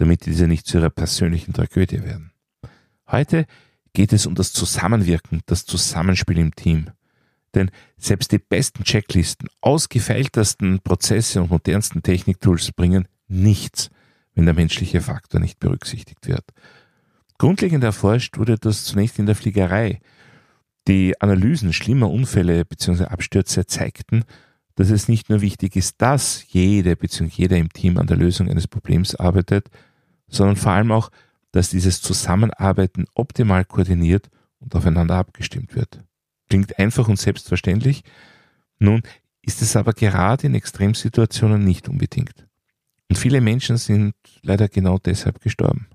damit diese nicht zu ihrer persönlichen Tragödie werden. Heute geht es um das Zusammenwirken, das Zusammenspiel im Team. Denn selbst die besten Checklisten, ausgefeiltesten Prozesse und modernsten Techniktools bringen nichts, wenn der menschliche Faktor nicht berücksichtigt wird. Grundlegend erforscht wurde das zunächst in der Fliegerei. Die Analysen schlimmer Unfälle bzw. Abstürze zeigten, dass es nicht nur wichtig ist, dass jede bzw. jeder im Team an der Lösung eines Problems arbeitet, sondern vor allem auch, dass dieses Zusammenarbeiten optimal koordiniert und aufeinander abgestimmt wird. Klingt einfach und selbstverständlich, nun ist es aber gerade in Extremsituationen nicht unbedingt. Und viele Menschen sind leider genau deshalb gestorben.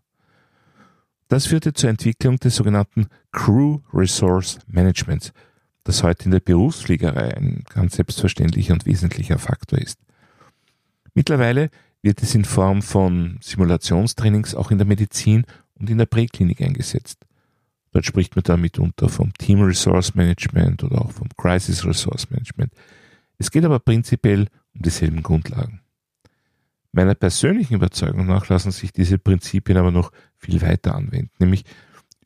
Das führte zur Entwicklung des sogenannten Crew Resource Managements, das heute in der Berufsfliegerei ein ganz selbstverständlicher und wesentlicher Faktor ist. Mittlerweile wird es in Form von Simulationstrainings auch in der Medizin und in der Präklinik eingesetzt. Dort spricht man dann mitunter vom Team Resource Management oder auch vom Crisis Resource Management. Es geht aber prinzipiell um dieselben Grundlagen. Meiner persönlichen Überzeugung nach lassen sich diese Prinzipien aber noch viel weiter anwenden, nämlich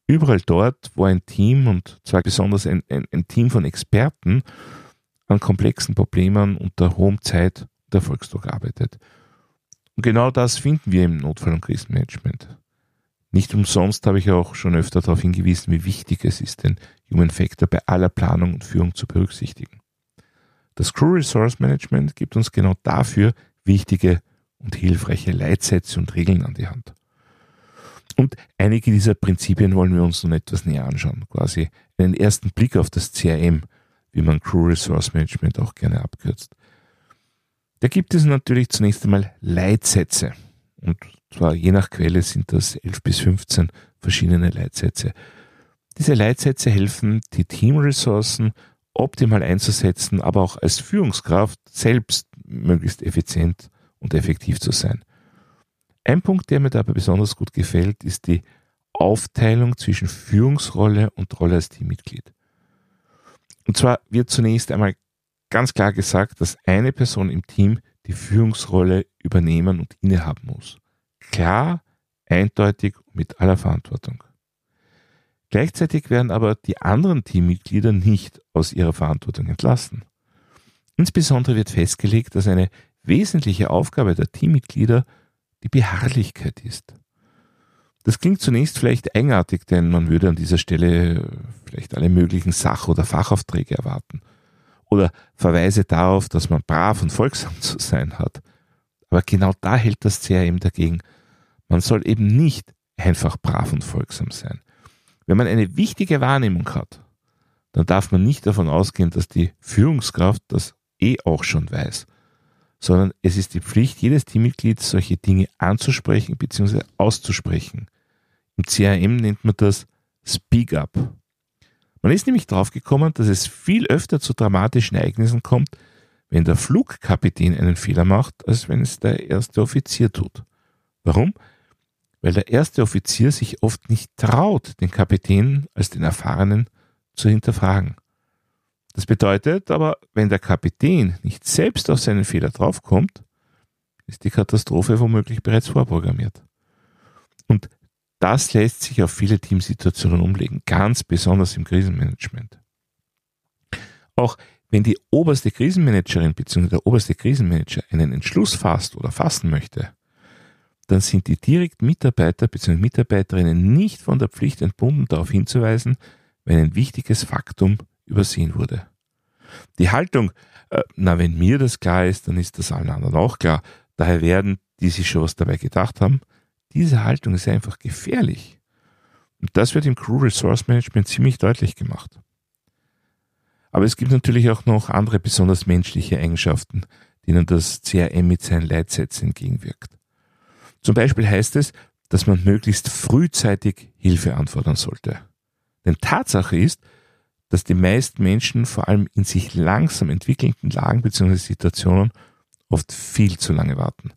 überall dort, wo ein Team und zwar besonders ein, ein, ein Team von Experten an komplexen Problemen unter hohem Zeit- und Erfolgsdruck arbeitet. Und genau das finden wir im Notfall- und Krisenmanagement. Nicht umsonst habe ich auch schon öfter darauf hingewiesen, wie wichtig es ist, den Human Factor bei aller Planung und Führung zu berücksichtigen. Das Crew Resource Management gibt uns genau dafür wichtige und hilfreiche Leitsätze und Regeln an die Hand. Und einige dieser Prinzipien wollen wir uns nun etwas näher anschauen, quasi einen ersten Blick auf das CRM, wie man Crew Resource Management auch gerne abkürzt. Da gibt es natürlich zunächst einmal Leitsätze. Und zwar je nach Quelle sind das 11 bis 15 verschiedene Leitsätze. Diese Leitsätze helfen, die Teamressourcen optimal einzusetzen, aber auch als Führungskraft selbst möglichst effizient und effektiv zu sein. Ein Punkt, der mir dabei besonders gut gefällt, ist die Aufteilung zwischen Führungsrolle und Rolle als Teammitglied. Und zwar wird zunächst einmal ganz klar gesagt, dass eine Person im Team die Führungsrolle übernehmen und innehaben muss. Klar, eindeutig und mit aller Verantwortung. Gleichzeitig werden aber die anderen Teammitglieder nicht aus ihrer Verantwortung entlassen. Insbesondere wird festgelegt, dass eine wesentliche Aufgabe der Teammitglieder die Beharrlichkeit ist. Das klingt zunächst vielleicht eigenartig, denn man würde an dieser Stelle vielleicht alle möglichen Sach- oder Fachaufträge erwarten oder Verweise darauf, dass man brav und folgsam zu sein hat. Aber genau da hält das CRM dagegen. Man soll eben nicht einfach brav und folgsam sein. Wenn man eine wichtige Wahrnehmung hat, dann darf man nicht davon ausgehen, dass die Führungskraft das eh auch schon weiß, sondern es ist die Pflicht jedes Teammitglieds, solche Dinge anzusprechen bzw. auszusprechen. Im CRM nennt man das Speak Up. Man ist nämlich draufgekommen, dass es viel öfter zu dramatischen Ereignissen kommt, wenn der Flugkapitän einen Fehler macht, als wenn es der erste Offizier tut. Warum? Weil der erste Offizier sich oft nicht traut, den Kapitän als den Erfahrenen zu hinterfragen. Das bedeutet aber, wenn der Kapitän nicht selbst auf seinen Fehler draufkommt, ist die Katastrophe womöglich bereits vorprogrammiert. Und das lässt sich auf viele Teamsituationen umlegen, ganz besonders im Krisenmanagement. Auch wenn die oberste Krisenmanagerin bzw. der oberste Krisenmanager einen Entschluss fasst oder fassen möchte, dann sind die direkten Mitarbeiter bzw. Mitarbeiterinnen nicht von der Pflicht entbunden, darauf hinzuweisen, wenn ein wichtiges Faktum übersehen wurde. Die Haltung, äh, na, wenn mir das klar ist, dann ist das allen anderen auch klar. Daher werden, die sich schon was dabei gedacht haben, diese Haltung ist einfach gefährlich. Und das wird im Crew Resource Management ziemlich deutlich gemacht. Aber es gibt natürlich auch noch andere besonders menschliche Eigenschaften, denen das CRM mit seinen Leitsätzen entgegenwirkt. Zum Beispiel heißt es, dass man möglichst frühzeitig Hilfe anfordern sollte. Denn Tatsache ist, dass die meisten Menschen vor allem in sich langsam entwickelnden Lagen bzw. Situationen oft viel zu lange warten.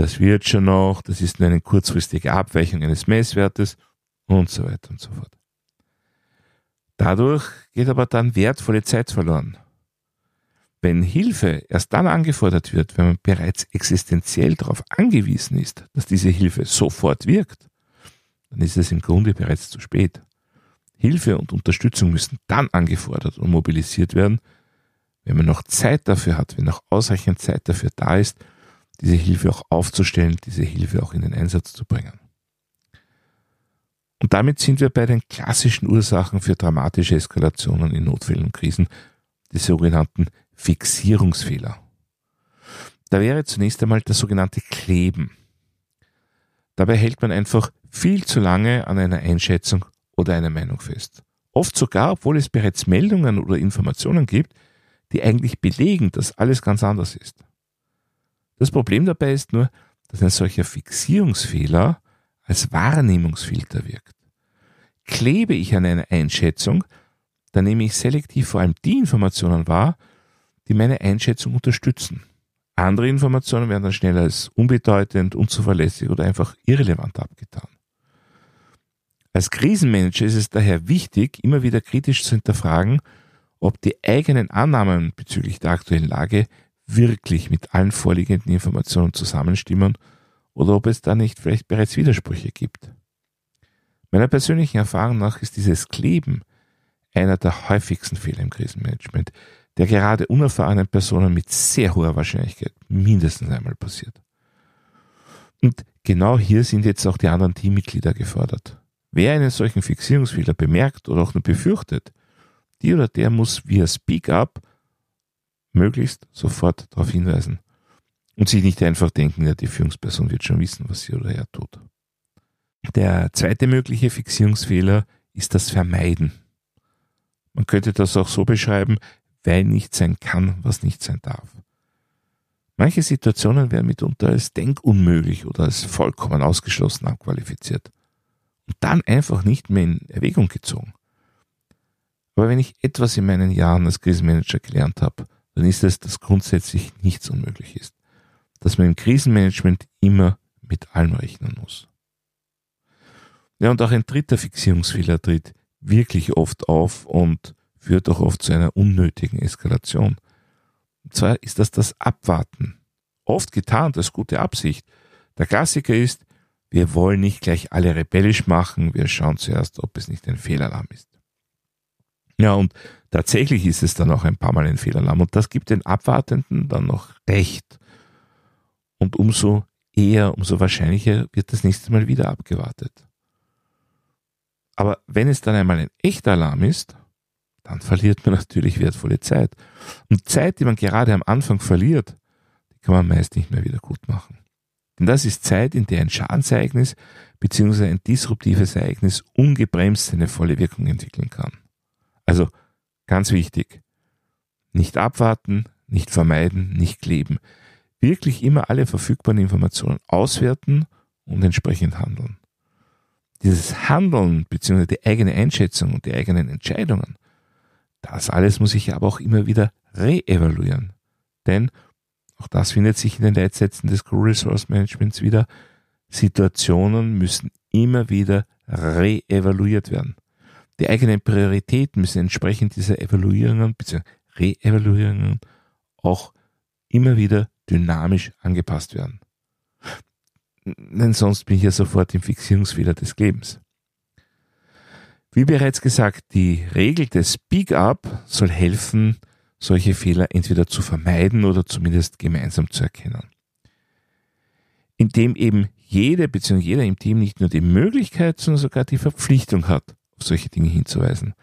Das wird schon noch, das ist nur eine kurzfristige Abweichung eines Messwertes und so weiter und so fort. Dadurch geht aber dann wertvolle Zeit verloren. Wenn Hilfe erst dann angefordert wird, wenn man bereits existenziell darauf angewiesen ist, dass diese Hilfe sofort wirkt, dann ist es im Grunde bereits zu spät. Hilfe und Unterstützung müssen dann angefordert und mobilisiert werden, wenn man noch Zeit dafür hat, wenn noch ausreichend Zeit dafür da ist, diese Hilfe auch aufzustellen, diese Hilfe auch in den Einsatz zu bringen. Und damit sind wir bei den klassischen Ursachen für dramatische Eskalationen in Notfällen und Krisen, die sogenannten Fixierungsfehler. Da wäre zunächst einmal das sogenannte Kleben. Dabei hält man einfach viel zu lange an einer Einschätzung oder einer Meinung fest. Oft sogar, obwohl es bereits Meldungen oder Informationen gibt, die eigentlich belegen, dass alles ganz anders ist. Das Problem dabei ist nur, dass ein solcher Fixierungsfehler als Wahrnehmungsfilter wirkt. Klebe ich an einer Einschätzung, dann nehme ich selektiv vor allem die Informationen wahr, die meine Einschätzung unterstützen. Andere Informationen werden dann schnell als unbedeutend, unzuverlässig oder einfach irrelevant abgetan. Als Krisenmanager ist es daher wichtig, immer wieder kritisch zu hinterfragen, ob die eigenen Annahmen bezüglich der aktuellen Lage wirklich mit allen vorliegenden Informationen zusammenstimmen oder ob es da nicht vielleicht bereits Widersprüche gibt. Meiner persönlichen Erfahrung nach ist dieses Kleben einer der häufigsten Fehler im Krisenmanagement, der gerade unerfahrenen Personen mit sehr hoher Wahrscheinlichkeit mindestens einmal passiert. Und genau hier sind jetzt auch die anderen Teammitglieder gefordert. Wer einen solchen Fixierungsfehler bemerkt oder auch nur befürchtet, die oder der muss via Speak Up möglichst sofort darauf hinweisen und sich nicht einfach denken, ja, die Führungsperson wird schon wissen, was sie oder er tut. Der zweite mögliche Fixierungsfehler ist das Vermeiden. Man könnte das auch so beschreiben, weil nicht sein kann, was nicht sein darf. Manche Situationen werden mitunter als denkunmöglich oder als vollkommen ausgeschlossen abqualifiziert und dann einfach nicht mehr in Erwägung gezogen. Aber wenn ich etwas in meinen Jahren als Krisenmanager gelernt habe, dann ist es, dass grundsätzlich nichts unmöglich ist. Dass man im Krisenmanagement immer mit allem rechnen muss. Ja, und auch ein dritter Fixierungsfehler tritt wirklich oft auf und führt auch oft zu einer unnötigen Eskalation. Und zwar ist das das Abwarten. Oft getan als gute Absicht. Der Klassiker ist, wir wollen nicht gleich alle rebellisch machen, wir schauen zuerst, ob es nicht ein Fehlalarm ist. Ja, und tatsächlich ist es dann auch ein paar Mal ein Fehlalarm und das gibt den Abwartenden dann noch recht. Und umso eher, umso wahrscheinlicher wird das nächste Mal wieder abgewartet. Aber wenn es dann einmal ein echter Alarm ist, dann verliert man natürlich wertvolle Zeit. Und Zeit, die man gerade am Anfang verliert, die kann man meist nicht mehr wieder gut machen. Denn das ist Zeit, in der ein Schadensereignis bzw. ein disruptives Ereignis ungebremst seine volle Wirkung entwickeln kann. Also ganz wichtig, nicht abwarten, nicht vermeiden, nicht kleben. Wirklich immer alle verfügbaren Informationen auswerten und entsprechend handeln. Dieses Handeln bzw. die eigene Einschätzung und die eigenen Entscheidungen, das alles muss ich aber auch immer wieder reevaluieren. Denn auch das findet sich in den Leitsätzen des Crew Resource Managements wieder. Situationen müssen immer wieder reevaluiert werden. Die eigenen Prioritäten müssen entsprechend dieser Evaluierungen bzw. Reevaluierungen auch immer wieder dynamisch angepasst werden. Denn sonst bin ich ja sofort im Fixierungsfehler des Lebens. Wie bereits gesagt, die Regel des Speak Up soll helfen, solche Fehler entweder zu vermeiden oder zumindest gemeinsam zu erkennen. Indem eben jede bzw. jeder im Team nicht nur die Möglichkeit, sondern sogar die Verpflichtung hat, auf solche Dinge hinzuweisen.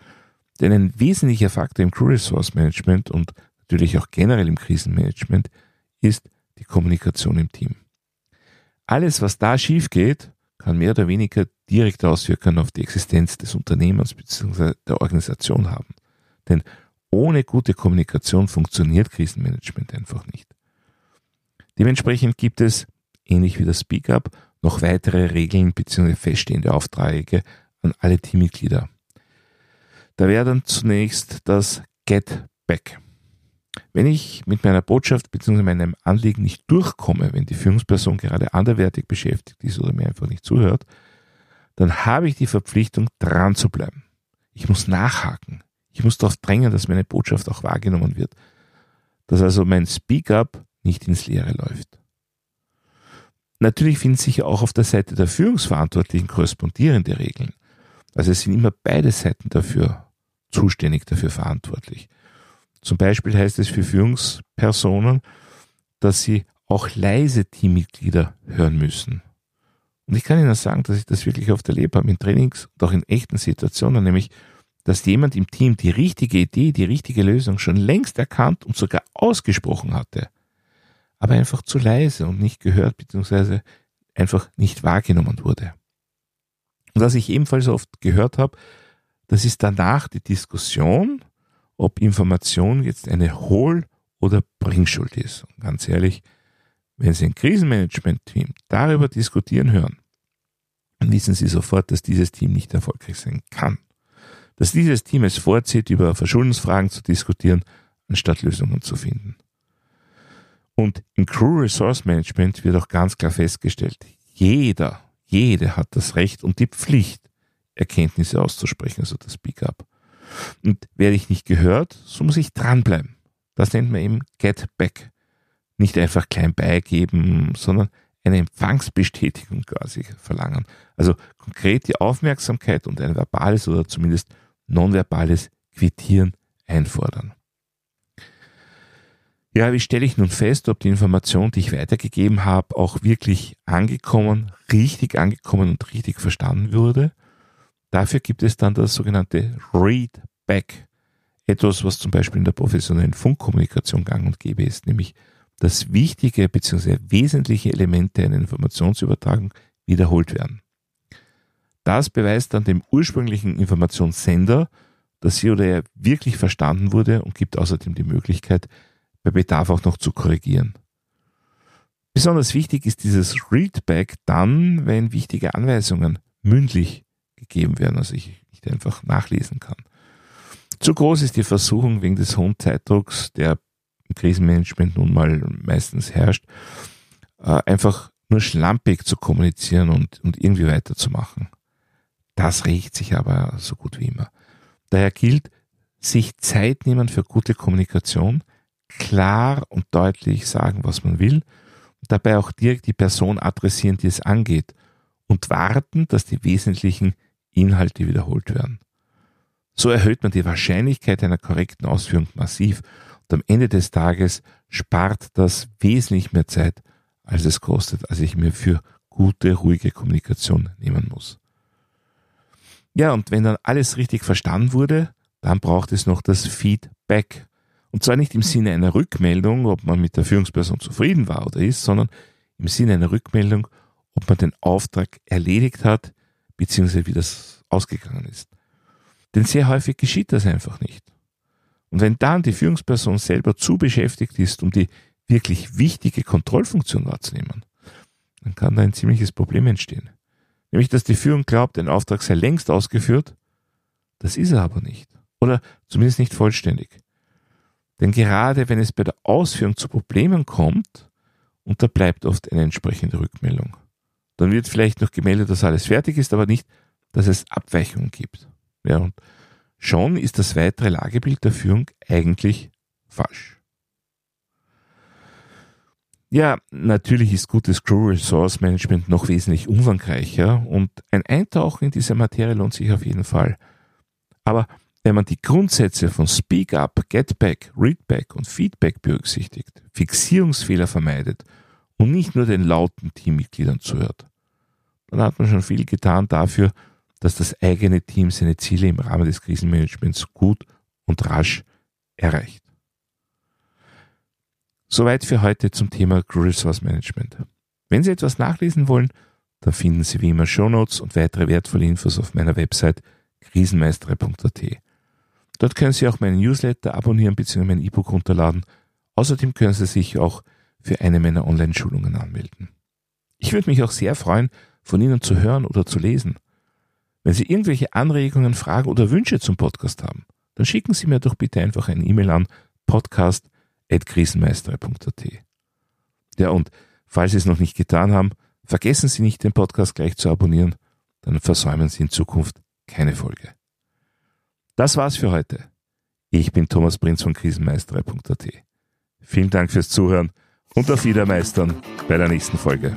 Denn ein wesentlicher Faktor im Crew Resource Management und natürlich auch generell im Krisenmanagement ist die Kommunikation im Team. Alles, was da schief geht, kann mehr oder weniger direkte Auswirkungen auf die Existenz des Unternehmens bzw. der Organisation haben. Denn ohne gute Kommunikation funktioniert Krisenmanagement einfach nicht. Dementsprechend gibt es, ähnlich wie das Speak-up, noch weitere Regeln bzw. feststehende Aufträge an alle Teammitglieder. Da wäre dann zunächst das Get Back. Wenn ich mit meiner Botschaft bzw. meinem Anliegen nicht durchkomme, wenn die Führungsperson gerade anderwertig beschäftigt ist oder mir einfach nicht zuhört, dann habe ich die Verpflichtung, dran zu bleiben. Ich muss nachhaken. Ich muss darauf drängen, dass meine Botschaft auch wahrgenommen wird. Dass also mein Speak-up nicht ins Leere läuft. Natürlich finden sich auch auf der Seite der Führungsverantwortlichen korrespondierende Regeln. Also es sind immer beide Seiten dafür zuständig, dafür verantwortlich. Zum Beispiel heißt es für Führungspersonen, dass sie auch leise Teammitglieder hören müssen. Und ich kann Ihnen sagen, dass ich das wirklich oft erlebt habe in Trainings und auch in echten Situationen, nämlich, dass jemand im Team die richtige Idee, die richtige Lösung schon längst erkannt und sogar ausgesprochen hatte, aber einfach zu leise und nicht gehört bzw. einfach nicht wahrgenommen wurde. Und was ich ebenfalls oft gehört habe, das ist danach die Diskussion, ob Information jetzt eine Hohl- oder Bringschuld ist. Und ganz ehrlich, wenn Sie ein Krisenmanagement-Team darüber diskutieren hören, dann wissen Sie sofort, dass dieses Team nicht erfolgreich sein kann. Dass dieses Team es vorzieht, über Verschuldensfragen zu diskutieren, anstatt Lösungen zu finden. Und im Crew Resource Management wird auch ganz klar festgestellt, jeder, jede hat das Recht und die Pflicht, Erkenntnisse auszusprechen, also das Speak Up. Und werde ich nicht gehört, so muss ich dranbleiben. Das nennt man eben Get Back nicht einfach klein beigeben, sondern eine Empfangsbestätigung quasi verlangen. Also konkret die Aufmerksamkeit und ein verbales oder zumindest nonverbales Quittieren einfordern. Ja, wie stelle ich nun fest, ob die Information, die ich weitergegeben habe, auch wirklich angekommen, richtig angekommen und richtig verstanden wurde? Dafür gibt es dann das sogenannte Readback. Etwas, was zum Beispiel in der professionellen Funkkommunikation gang und gäbe ist, nämlich dass wichtige bzw. wesentliche Elemente einer Informationsübertragung wiederholt werden. Das beweist dann dem ursprünglichen Informationssender, dass sie oder er wirklich verstanden wurde und gibt außerdem die Möglichkeit, bei Bedarf auch noch zu korrigieren. Besonders wichtig ist dieses Readback dann, wenn wichtige Anweisungen mündlich gegeben werden, also ich nicht einfach nachlesen kann. Zu groß ist die Versuchung wegen des hohen Zeitdrucks, der im Krisenmanagement nun mal meistens herrscht, äh, einfach nur schlampig zu kommunizieren und, und irgendwie weiterzumachen. Das riecht sich aber so gut wie immer. Daher gilt, sich Zeit nehmen für gute Kommunikation, klar und deutlich sagen, was man will, und dabei auch direkt die Person adressieren, die es angeht, und warten, dass die wesentlichen Inhalte wiederholt werden. So erhöht man die Wahrscheinlichkeit einer korrekten Ausführung massiv und am Ende des Tages spart das wesentlich mehr Zeit, als es kostet, als ich mir für gute, ruhige Kommunikation nehmen muss. Ja, und wenn dann alles richtig verstanden wurde, dann braucht es noch das Feedback. Und zwar nicht im Sinne einer Rückmeldung, ob man mit der Führungsperson zufrieden war oder ist, sondern im Sinne einer Rückmeldung, ob man den Auftrag erledigt hat, beziehungsweise wie das ausgegangen ist. Denn sehr häufig geschieht das einfach nicht. Und wenn dann die Führungsperson selber zu beschäftigt ist, um die wirklich wichtige Kontrollfunktion wahrzunehmen, dann kann da ein ziemliches Problem entstehen. Nämlich, dass die Führung glaubt, ein Auftrag sei längst ausgeführt, das ist er aber nicht. Oder zumindest nicht vollständig. Denn gerade wenn es bei der Ausführung zu Problemen kommt, unterbleibt oft eine entsprechende Rückmeldung. Dann wird vielleicht noch gemeldet, dass alles fertig ist, aber nicht, dass es Abweichungen gibt. Ja, und Schon ist das weitere Lagebild der Führung eigentlich falsch. Ja, natürlich ist gutes Crew Resource Management noch wesentlich umfangreicher und ein Eintauchen in diese Materie lohnt sich auf jeden Fall. Aber wenn man die Grundsätze von Speak Up, Get Back, Read Back und Feedback berücksichtigt, Fixierungsfehler vermeidet und nicht nur den lauten Teammitgliedern zuhört, dann hat man schon viel getan dafür, dass das eigene Team seine Ziele im Rahmen des Krisenmanagements gut und rasch erreicht. Soweit für heute zum Thema Resource Management. Wenn Sie etwas nachlesen wollen, dann finden Sie wie immer Shownotes und weitere wertvolle Infos auf meiner Website krisenmeistere.at. Dort können Sie auch meinen Newsletter abonnieren bzw. mein E-Book runterladen. Außerdem können Sie sich auch für eine meiner Online-Schulungen anmelden. Ich würde mich auch sehr freuen, von Ihnen zu hören oder zu lesen. Wenn Sie irgendwelche Anregungen, Fragen oder Wünsche zum Podcast haben, dann schicken Sie mir doch bitte einfach eine E-Mail an podcast.krisenmeister.at. Ja, und falls Sie es noch nicht getan haben, vergessen Sie nicht, den Podcast gleich zu abonnieren, dann versäumen Sie in Zukunft keine Folge. Das war's für heute. Ich bin Thomas Prinz von krisenmeister.at. Vielen Dank fürs Zuhören und auf Wiedermeistern bei der nächsten Folge.